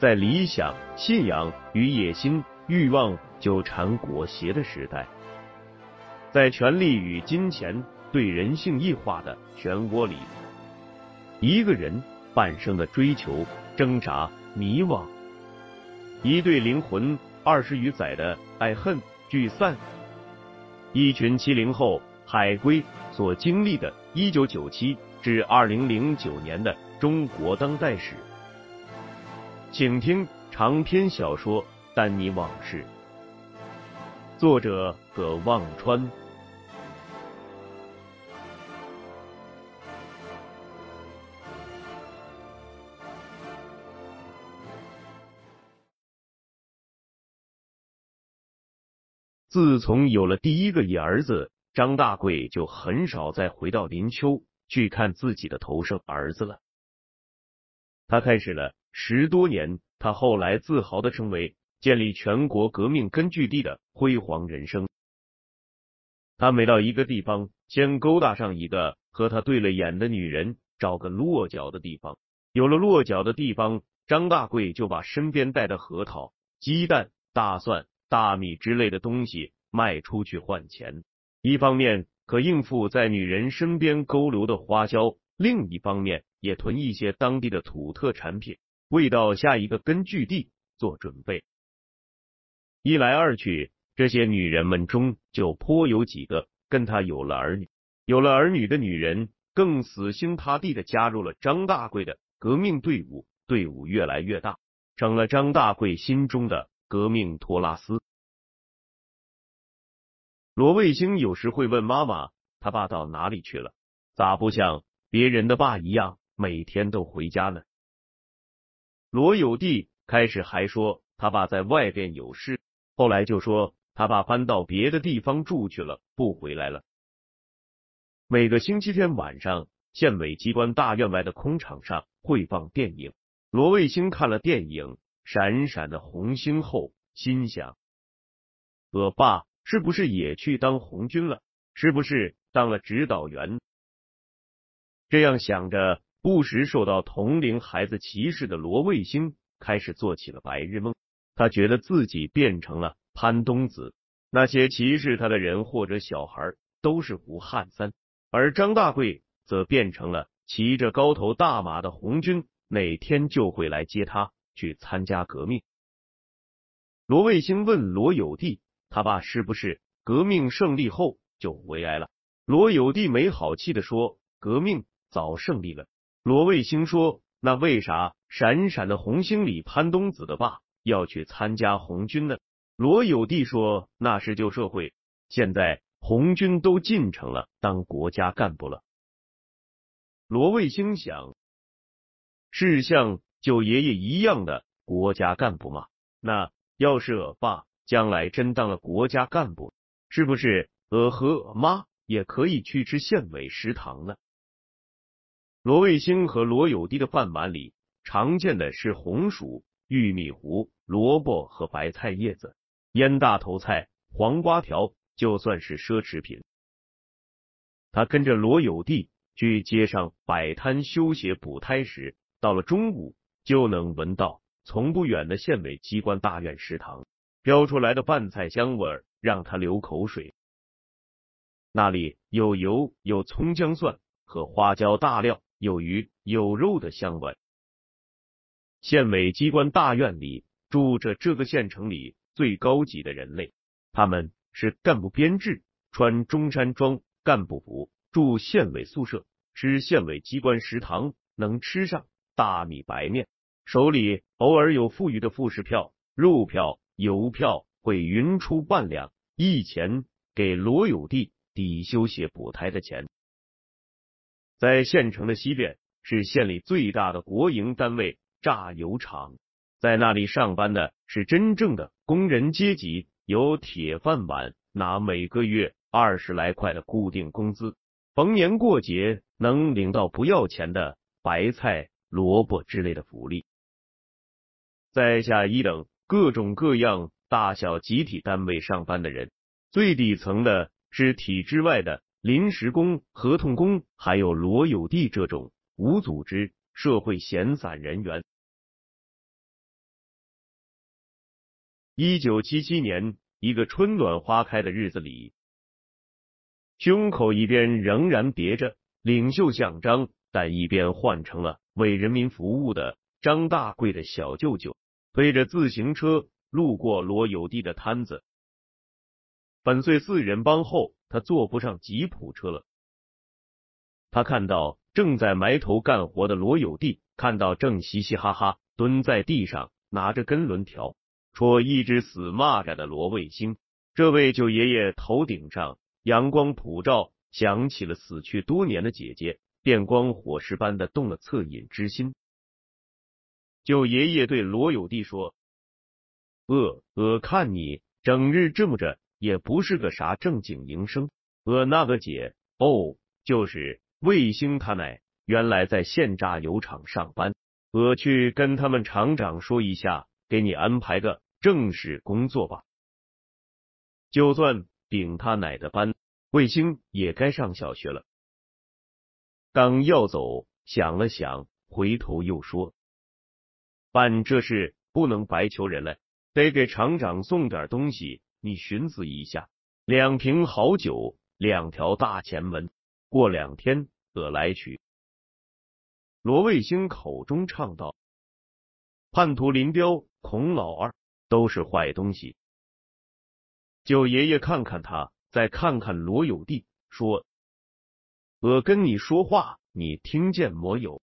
在理想、信仰与野心、欲望纠缠裹挟的时代，在权力与金钱对人性异化的漩涡里，一个人半生的追求、挣扎、迷惘，一对灵魂二十余载的爱恨聚散，一群七零后海归所经历的一九九七至二零零九年的中国当代史。请听长篇小说《丹尼往事》，作者葛望川。自从有了第一个野儿子张大贵，就很少再回到林丘去看自己的头生儿子了。他开始了。十多年，他后来自豪的称为建立全国革命根据地的辉煌人生。他每到一个地方，先勾搭上一个和他对了眼的女人，找个落脚的地方。有了落脚的地方，张大贵就把身边带的核桃、鸡蛋、大蒜、大米之类的东西卖出去换钱，一方面可应付在女人身边勾留的花销，另一方面也囤一些当地的土特产品。为到下一个根据地做准备，一来二去，这些女人们中就颇有几个跟他有了儿女。有了儿女的女人更死心塌地的加入了张大贵的革命队伍，队伍越来越大，成了张大贵心中的革命托拉斯。罗卫星有时会问妈妈：“他爸到哪里去了？咋不像别人的爸一样，每天都回家呢？”罗有弟开始还说他爸在外边有事，后来就说他爸搬到别的地方住去了，不回来了。每个星期天晚上，县委机关大院外的空场上会放电影。罗卫星看了电影《闪闪的红星》后，心想：我爸是不是也去当红军了？是不是当了指导员？这样想着。不时受到同龄孩子歧视的罗卫星开始做起了白日梦，他觉得自己变成了潘冬子，那些歧视他的人或者小孩都是胡汉三，而张大贵则变成了骑着高头大马的红军，哪天就会来接他去参加革命。罗卫星问罗有弟，他爸是不是革命胜利后就回来了？罗有弟没好气的说，革命早胜利了。罗卫星说：“那为啥闪闪的红星里潘冬子的爸要去参加红军呢？”罗有弟说：“那是旧社会，现在红军都进城了，当国家干部了。”罗卫星想，是像舅爷爷一样的国家干部吗？那要是我爸将来真当了国家干部，是不是我和我妈也可以去吃县委食堂呢？罗卫星和罗有弟的饭碗里常见的是红薯、玉米糊、萝卜和白菜叶子，腌大头菜、黄瓜条就算是奢侈品。他跟着罗有弟去街上摆摊修鞋补胎时，到了中午就能闻到从不远的县委机关大院食堂飘出来的饭菜香味儿，让他流口水。那里有油、有葱姜蒜和花椒大料。有鱼有肉的香味。县委机关大院里住着这个县城里最高级的人类，他们是干部编制，穿中山装干部服，住县委宿舍，吃县委机关食堂，能吃上大米白面，手里偶尔有富裕的副食票、肉票、油票，会匀出半两一钱给罗有弟抵修鞋补胎的钱。在县城的西边是县里最大的国营单位榨油厂，在那里上班的是真正的工人阶级，有铁饭碗，拿每个月二十来块的固定工资，逢年过节能领到不要钱的白菜、萝卜之类的福利。在下一等各种各样大小集体单位上班的人，最底层的是体制外的临时工、合同工，还有罗有弟这种无组织社会闲散人员。一九七七年，一个春暖花开的日子里，胸口一边仍然别着领袖奖章，但一边换成了为人民服务的张大贵的小舅舅。推着自行车路过罗有弟的摊子，粉碎四人帮后，他坐不上吉普车了。他看到正在埋头干活的罗有弟，看到正嘻嘻哈哈蹲在地上拿着根轮条戳一只死蚂蚱的罗卫星，这位舅爷爷头顶上阳光普照，想起了死去多年的姐姐，电光火石般的动了恻隐之心。舅爷爷对罗有弟说：“呃，我看你整日这么着，也不是个啥正经营生。我那个姐，哦，就是卫星他奶，原来在县榨油厂上班。我去跟他们厂长说一下，给你安排个正式工作吧。就算顶他奶的班，卫星也该上小学了。”刚要走，想了想，回头又说。办这事不能白求人了，得给厂长送点东西。你寻思一下，两瓶好酒，两条大前门，过两天我来取。罗卫星口中唱道：“叛徒林彪、孔老二都是坏东西。”九爷爷看看他，再看看罗有弟，说：“我跟你说话，你听见没有？”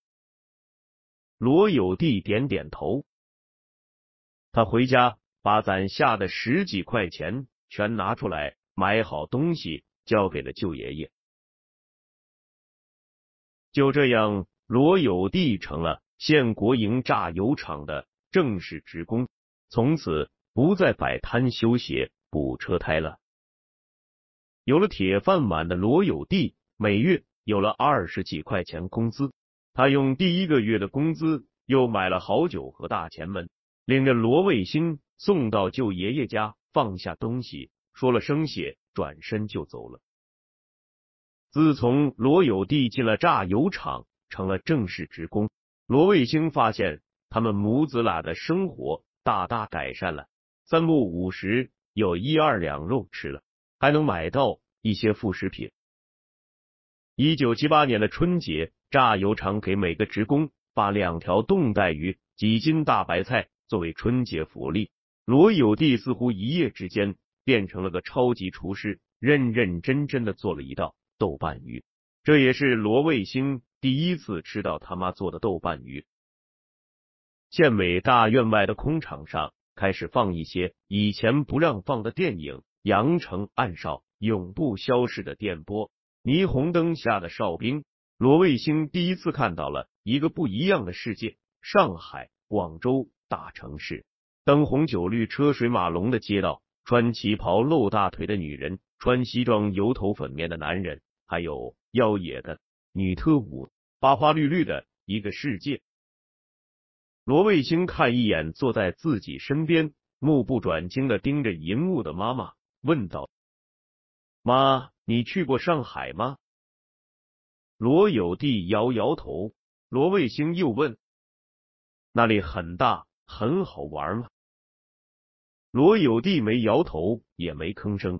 罗有弟点点头，他回家把攒下的十几块钱全拿出来买好东西，交给了舅爷爷。就这样，罗有弟成了县国营榨油厂的正式职工，从此不再摆摊修鞋、补车胎了。有了铁饭碗的罗有弟，每月有了二十几块钱工资。他用第一个月的工资又买了好酒和大前门，领着罗卫星送到舅爷爷家，放下东西，说了声谢，转身就走了。自从罗有弟进了榨油厂，成了正式职工，罗卫星发现他们母子俩的生活大大改善了，三不五时有一二两肉吃了，还能买到一些副食品。一九七八年的春节。榨油厂给每个职工发两条冻带鱼、几斤大白菜作为春节福利。罗有弟似乎一夜之间变成了个超级厨师，认认真真的做了一道豆瓣鱼。这也是罗卫星第一次吃到他妈做的豆瓣鱼。县委大院外的空场上开始放一些以前不让放的电影，《羊城暗哨》永不消逝的电波，霓虹灯下的哨兵。罗卫星第一次看到了一个不一样的世界：上海、广州大城市，灯红酒绿、车水马龙的街道，穿旗袍露大腿的女人，穿西装油头粉面的男人，还有妖冶的女特务，花花绿绿的一个世界。罗卫星看一眼坐在自己身边，目不转睛的盯着银幕的妈妈，问道：“妈，你去过上海吗？”罗有弟摇摇头，罗卫星又问：“那里很大，很好玩吗？”罗有弟没摇头，也没吭声。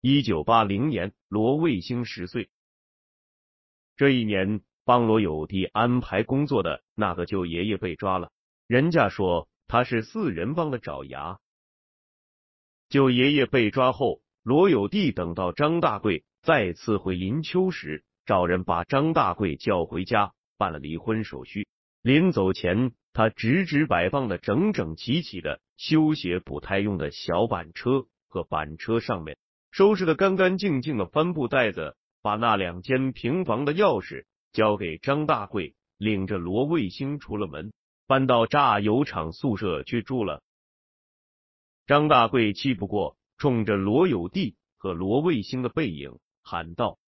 一九八零年，罗卫星十岁。这一年，帮罗有弟安排工作的那个舅爷爷被抓了，人家说他是四人帮的爪牙。舅爷爷被抓后。罗有弟等到张大贵再次回林丘时，找人把张大贵叫回家办了离婚手续。临走前，他直直摆放的整整齐齐的修鞋补胎用的小板车和板车上面收拾的干干净净的帆布袋子，把那两间平房的钥匙交给张大贵，领着罗卫星出了门，搬到榨油厂宿舍去住了。张大贵气不过，冲着罗有弟和罗卫星的背影喊道：“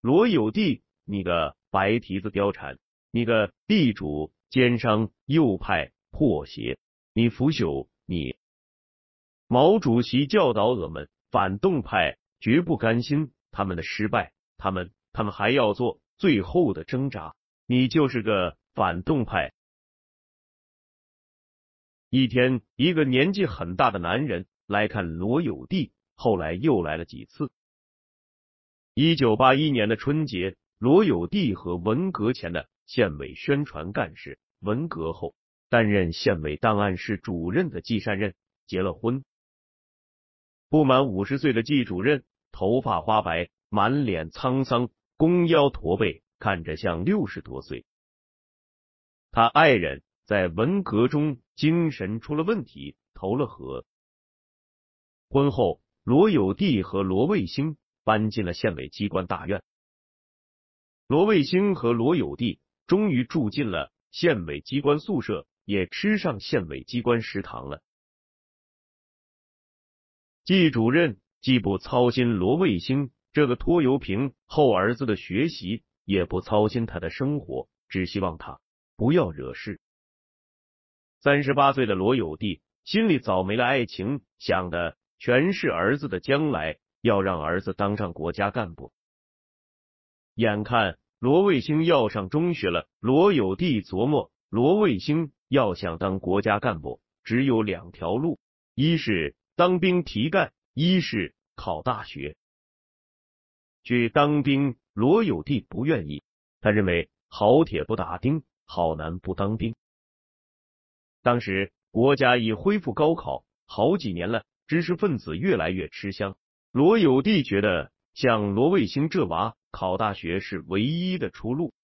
罗有弟，你个白蹄子貂蝉，你个地主奸商右派破鞋，你腐朽，你！”毛主席教导我们，反动派绝不甘心他们的失败，他们他们还要做最后的挣扎。你就是个反动派。一天，一个年纪很大的男人来看罗有弟，后来又来了几次。一九八一年的春节，罗有弟和文革前的县委宣传干事，文革后担任县委档案室主任的季善任结了婚。不满五十岁的季主任，头发花白，满脸沧桑，弓腰驼背，看着像六十多岁。他爱人。在文革中精神出了问题，投了河。婚后，罗有弟和罗卫星搬进了县委机关大院。罗卫星和罗有弟终于住进了县委机关宿舍，也吃上县委机关食堂了。季主任既不操心罗卫星这个拖油瓶后儿子的学习，也不操心他的生活，只希望他不要惹事。三十八岁的罗有弟心里早没了爱情，想的全是儿子的将来，要让儿子当上国家干部。眼看罗卫星要上中学了，罗有弟琢磨，罗卫星要想当国家干部，只有两条路：一是当兵提干，一是考大学。去当兵，罗有弟不愿意，他认为好铁不打钉，好男不当兵。当时国家已恢复高考好几年了，知识分子越来越吃香。罗有弟觉得像罗卫星这娃考大学是唯一的出路。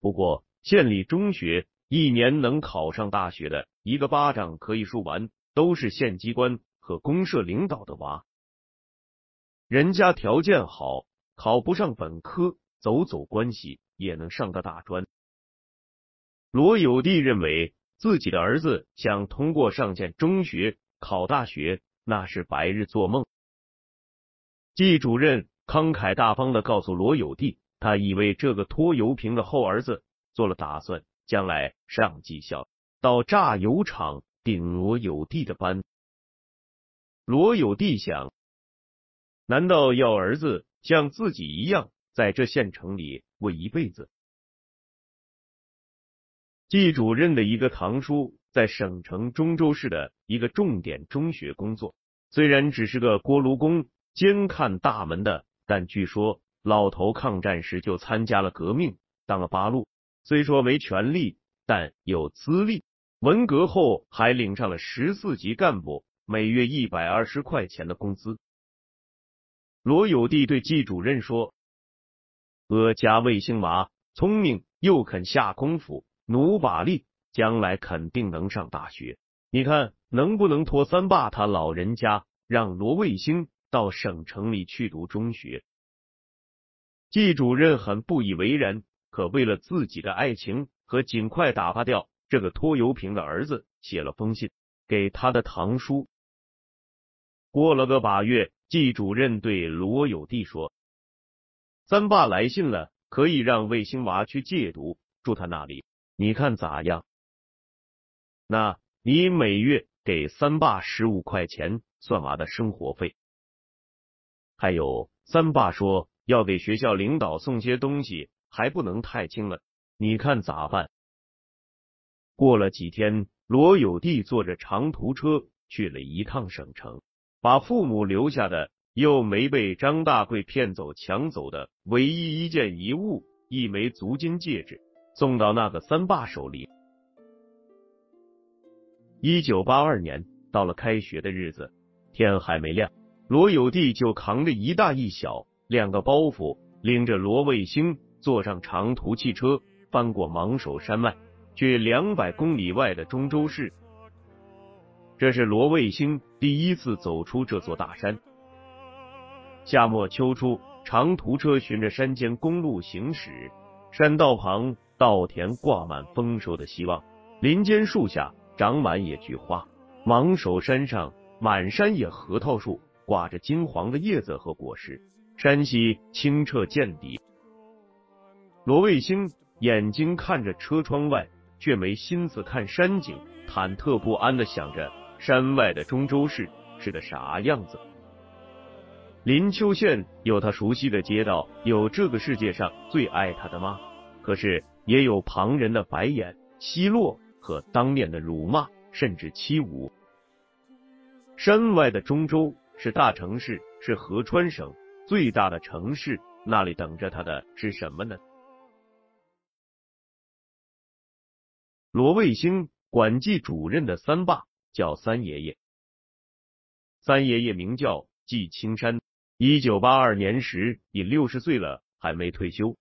不过县里中学一年能考上大学的，一个巴掌可以数完，都是县机关和公社领导的娃。人家条件好，考不上本科，走走关系也能上个大专。罗有弟认为。自己的儿子想通过上县中学考大学，那是白日做梦。季主任慷慨大方的告诉罗有弟，他已为这个拖油瓶的后儿子做了打算，将来上技校，到榨油厂顶罗有弟的班。罗有弟想，难道要儿子像自己一样在这县城里过一辈子？季主任的一个堂叔在省城中州市的一个重点中学工作，虽然只是个锅炉工，监看大门的，但据说老头抗战时就参加了革命，当了八路。虽说没权力，但有资历。文革后还领上了十四级干部，每月一百二十块钱的工资。罗有弟对季主任说：“我家卫星娃聪明，又肯下功夫。”努把力，将来肯定能上大学。你看能不能托三爸他老人家，让罗卫星到省城里去读中学？季主任很不以为然，可为了自己的爱情和尽快打发掉这个拖油瓶的儿子，写了封信给他的堂叔。过了个把月，季主任对罗有弟说：“三爸来信了，可以让卫星娃去借读，住他那里。”你看咋样？那你每月给三爸十五块钱算娃的生活费。还有三爸说要给学校领导送些东西，还不能太轻了，你看咋办？过了几天，罗有弟坐着长途车去了一趟省城，把父母留下的又没被张大贵骗走抢走的唯一一件遗物——一枚足金戒指。送到那个三爸手里。一九八二年到了开学的日子，天还没亮，罗有弟就扛着一大一小两个包袱，领着罗卫星坐上长途汽车，翻过芒手山脉，去两百公里外的中州市。这是罗卫星第一次走出这座大山。夏末秋初，长途车循着山间公路行驶，山道旁稻田挂满丰收的希望，林间树下长满野菊花，芒首山上满山野核桃树挂着金黄的叶子和果实，山溪清澈见底。罗卫星眼睛看着车窗外，却没心思看山景，忐忑不安的想着山外的中州市是个啥样子。林秋县有他熟悉的街道，有这个世界上最爱他的妈，可是也有旁人的白眼、奚落和当面的辱骂，甚至欺侮。山外的中州是大城市，是河川省最大的城市，那里等着他的是什么呢？罗卫星管技主任的三爸叫三爷爷，三爷爷名叫季青山。一九八二年时已六十岁了，还没退休。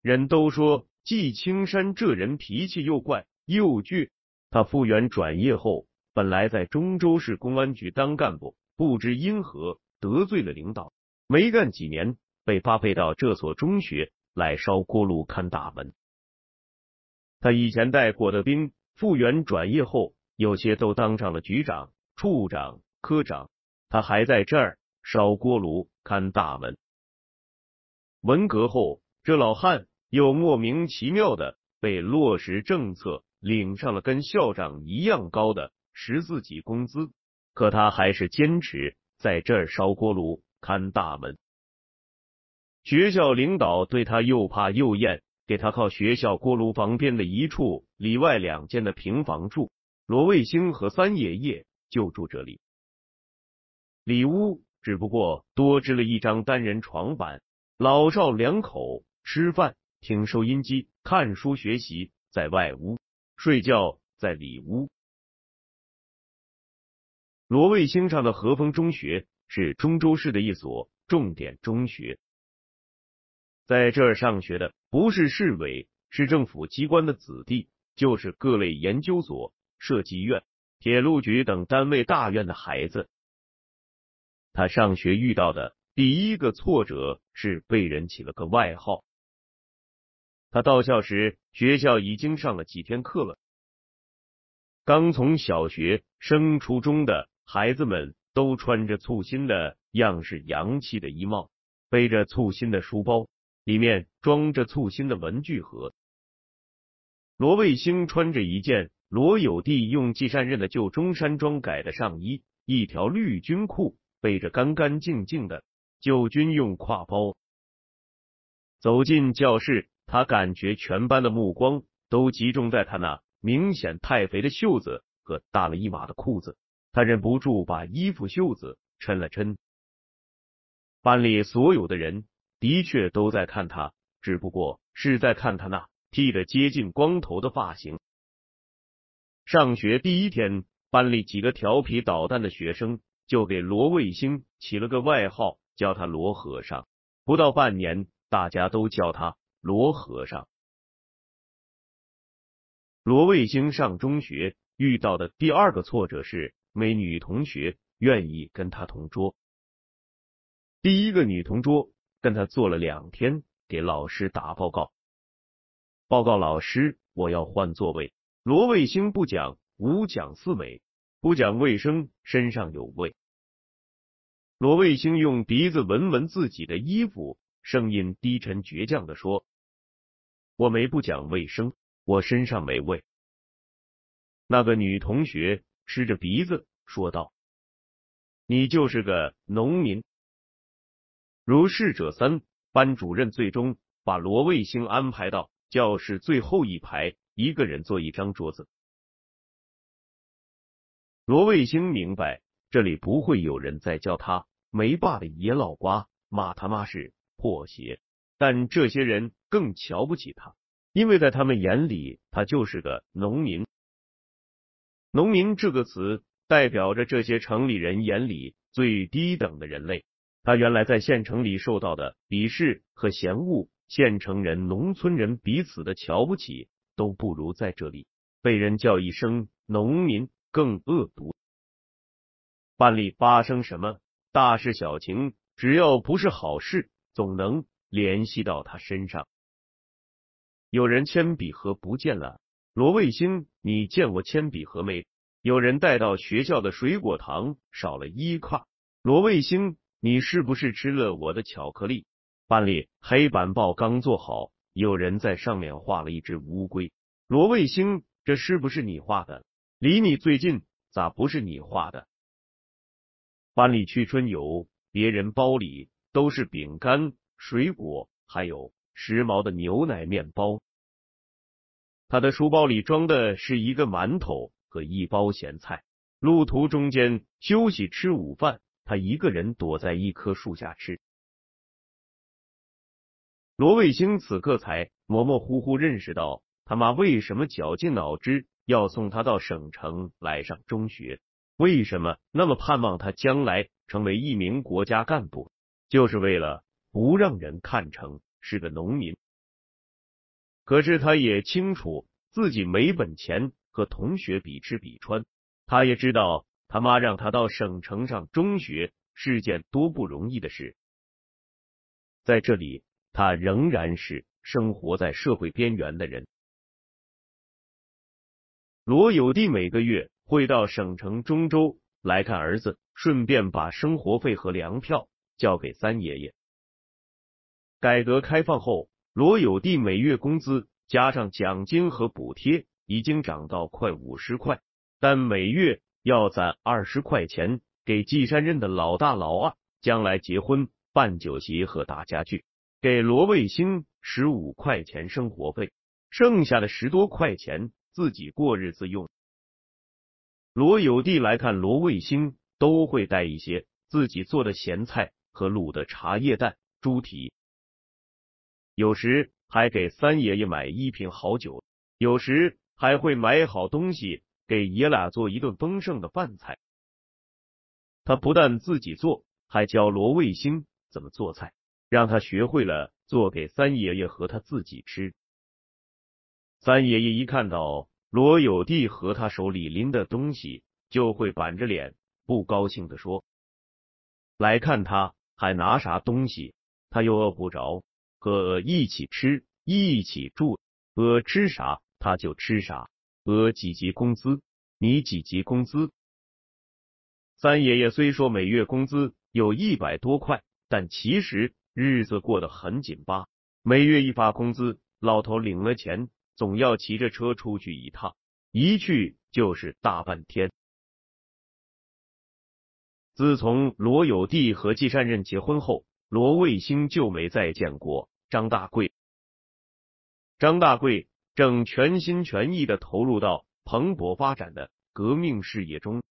人都说季青山这人脾气又怪又倔。他复员转业后，本来在中州市公安局当干部，不知因何得罪了领导，没干几年，被发配到这所中学来烧锅炉看大门。他以前带过的兵，复员转业后，有些都当上了局长、处长、科长，他还在这儿。烧锅炉、看大门。文革后，这老汉又莫名其妙的被落实政策，领上了跟校长一样高的十自己工资，可他还是坚持在这儿烧锅炉、看大门。学校领导对他又怕又厌，给他靠学校锅炉房边的一处里外两间的平房住。罗卫星和三爷爷就住这里，里屋。只不过多支了一张单人床板，老少两口吃饭、听收音机、看书学习在外屋，睡觉在里屋。罗卫星上的和风中学是中州市的一所重点中学，在这儿上学的不是市委、市政府机关的子弟，就是各类研究所、设计院、铁路局等单位大院的孩子。他上学遇到的第一个挫折是被人起了个外号。他到校时，学校已经上了几天课了。刚从小学升初中的孩子们都穿着簇新的样式洋气的衣帽，背着簇新的书包，里面装着簇新的文具盒。罗卫星穿着一件罗有弟用季善任的旧中山装改的上衣，一条绿军裤。背着干干净净的旧军用挎包走进教室，他感觉全班的目光都集中在他那明显太肥的袖子和大了一码的裤子，他忍不住把衣服袖子抻了抻。班里所有的人的确都在看他，只不过是在看他那剃得接近光头的发型。上学第一天，班里几个调皮捣蛋的学生。就给罗卫星起了个外号，叫他罗和尚。不到半年，大家都叫他罗和尚。罗卫星上中学遇到的第二个挫折是，没女同学愿意跟他同桌。第一个女同桌跟他坐了两天，给老师打报告。报告老师，我要换座位。罗卫星不讲五讲四美。不讲卫生，身上有味。罗卫星用鼻子闻闻自己的衣服，声音低沉倔强的说：“我没不讲卫生，我身上没味。”那个女同学吃着鼻子说道：“你就是个农民。”如是者三，班主任最终把罗卫星安排到教室最后一排，一个人坐一张桌子。罗卫星明白，这里不会有人再叫他没爸的野老瓜，骂他妈是破鞋。但这些人更瞧不起他，因为在他们眼里，他就是个农民。农民这个词代表着这些城里人眼里最低等的人类。他原来在县城里受到的鄙视和嫌恶，县城人、农村人彼此的瞧不起，都不如在这里被人叫一声农民。更恶毒。班里发生什么大事小情，只要不是好事，总能联系到他身上。有人铅笔盒不见了，罗卫星，你见过铅笔盒没？有人带到学校的水果糖少了一块，罗卫星，你是不是吃了我的巧克力？班里黑板报刚做好，有人在上面画了一只乌龟，罗卫星，这是不是你画的？离你最近，咋不是你画的？班里去春游，别人包里都是饼干、水果，还有时髦的牛奶面包，他的书包里装的是一个馒头。和一包咸菜，路途中间休息吃午饭，他一个人躲在一棵树下吃。罗卫星此刻才模模糊糊认识到，他妈为什么绞尽脑汁要送他到省城来上中学，为什么那么盼望他将来成为一名国家干部，就是为了不让人看成是个农民。可是他也清楚自己没本钱。和同学比吃比穿，他也知道他妈让他到省城上中学是件多不容易的事。在这里，他仍然是生活在社会边缘的人。罗有弟每个月会到省城中州来看儿子，顺便把生活费和粮票交给三爷爷。改革开放后，罗有弟每月工资加上奖金和补贴。已经涨到快五十块，但每月要攒二十块钱给季山任的老大老二将来结婚办酒席和打家具，给罗卫星十五块钱生活费，剩下的十多块钱自己过日子用。罗有弟来看罗卫星，都会带一些自己做的咸菜和卤的茶叶蛋、猪蹄，有时还给三爷爷买一瓶好酒，有时。还会买好东西给爷俩做一顿丰盛的饭菜。他不但自己做，还教罗卫星怎么做菜，让他学会了做给三爷爷和他自己吃。三爷爷一看到罗有弟和他手里拎的东西，就会板着脸不高兴的说：“来看他还拿啥东西？他又饿不着，和一起吃，一起住，饿吃啥？”他就吃啥？呃，几级工资？你几级工资？三爷爷虽说每月工资有一百多块，但其实日子过得很紧巴。每月一发工资，老头领了钱，总要骑着车出去一趟，一去就是大半天。自从罗有弟和季善任结婚后，罗卫星就没再见过张大贵。张大贵。正全心全意的投入到蓬勃发展的革命事业中。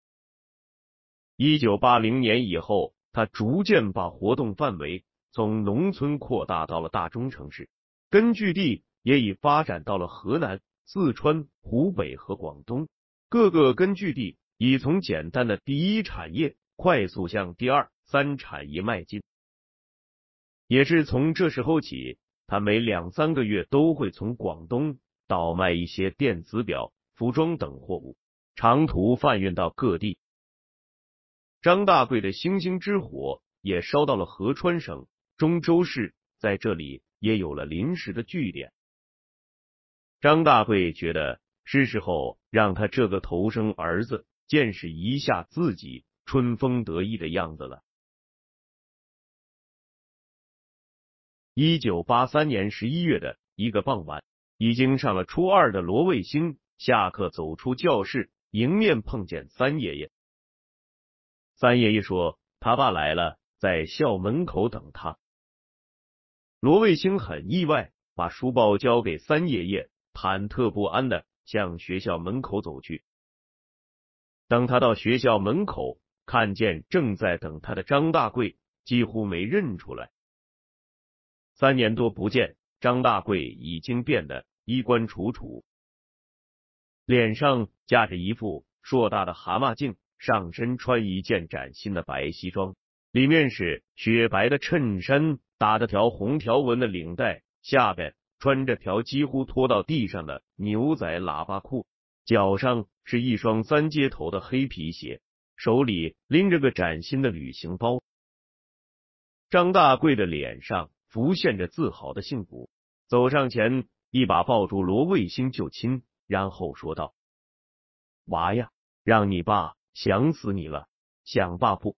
一九八零年以后，他逐渐把活动范围从农村扩大到了大中城市，根据地也已发展到了河南、四川、湖北和广东。各个根据地已从简单的第一产业快速向第二、三产业迈进。也是从这时候起，他每两三个月都会从广东。倒卖一些电子表、服装等货物，长途贩运到各地。张大贵的星星之火也烧到了合川省中州市，在这里也有了临时的据点。张大贵觉得是时候让他这个头生儿子见识一下自己春风得意的样子了。一九八三年十一月的一个傍晚。已经上了初二的罗卫星下课走出教室，迎面碰见三爷爷。三爷爷说：“他爸来了，在校门口等他。”罗卫星很意外，把书包交给三爷爷，忐忑不安的向学校门口走去。等他到学校门口，看见正在等他的张大贵，几乎没认出来。三年多不见，张大贵已经变得。衣冠楚楚，脸上架着一副硕大的蛤蟆镜，上身穿一件崭新的白西装，里面是雪白的衬衫，打着条红条纹的领带，下边穿着条几乎拖到地上的牛仔喇叭裤，脚上是一双三接头的黑皮鞋，手里拎着个崭新的旅行包。张大贵的脸上浮现着自豪的幸福，走上前一把抱住罗卫星就亲，然后说道：“娃呀，让你爸想死你了，想爸不？”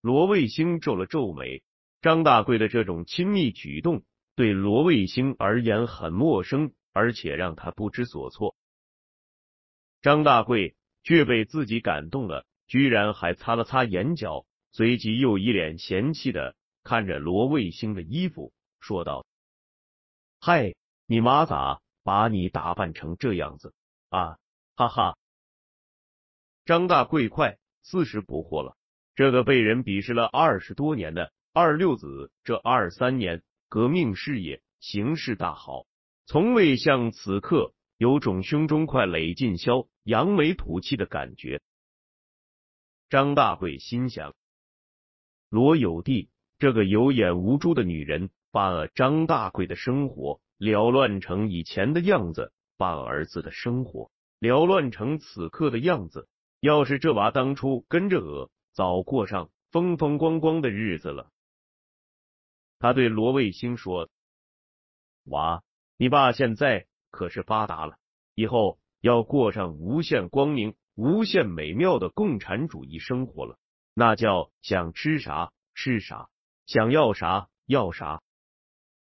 罗卫星皱了皱眉，张大贵的这种亲密举动对罗卫星而言很陌生，而且让他不知所措。张大贵却被自己感动了，居然还擦了擦眼角，随即又一脸嫌弃的看着罗卫星的衣服，说道：“嗨，你妈咋把你打扮成这样子啊？哈哈！”张大贵快四十不惑了。这个被人鄙视了二十多年的二六子，这二三年革命事业形势大好，从未像此刻有种胸中快垒尽销、扬眉吐气的感觉。张大贵心想：罗有弟这个有眼无珠的女人，把张大贵的生活缭乱成以前的样子，把儿子的生活缭乱成此刻的样子。要是这娃当初跟着我。早过上风风光光的日子了。他对罗卫星说：“娃，你爸现在可是发达了，以后要过上无限光明、无限美妙的共产主义生活了。那叫想吃啥吃啥，想要啥要啥。”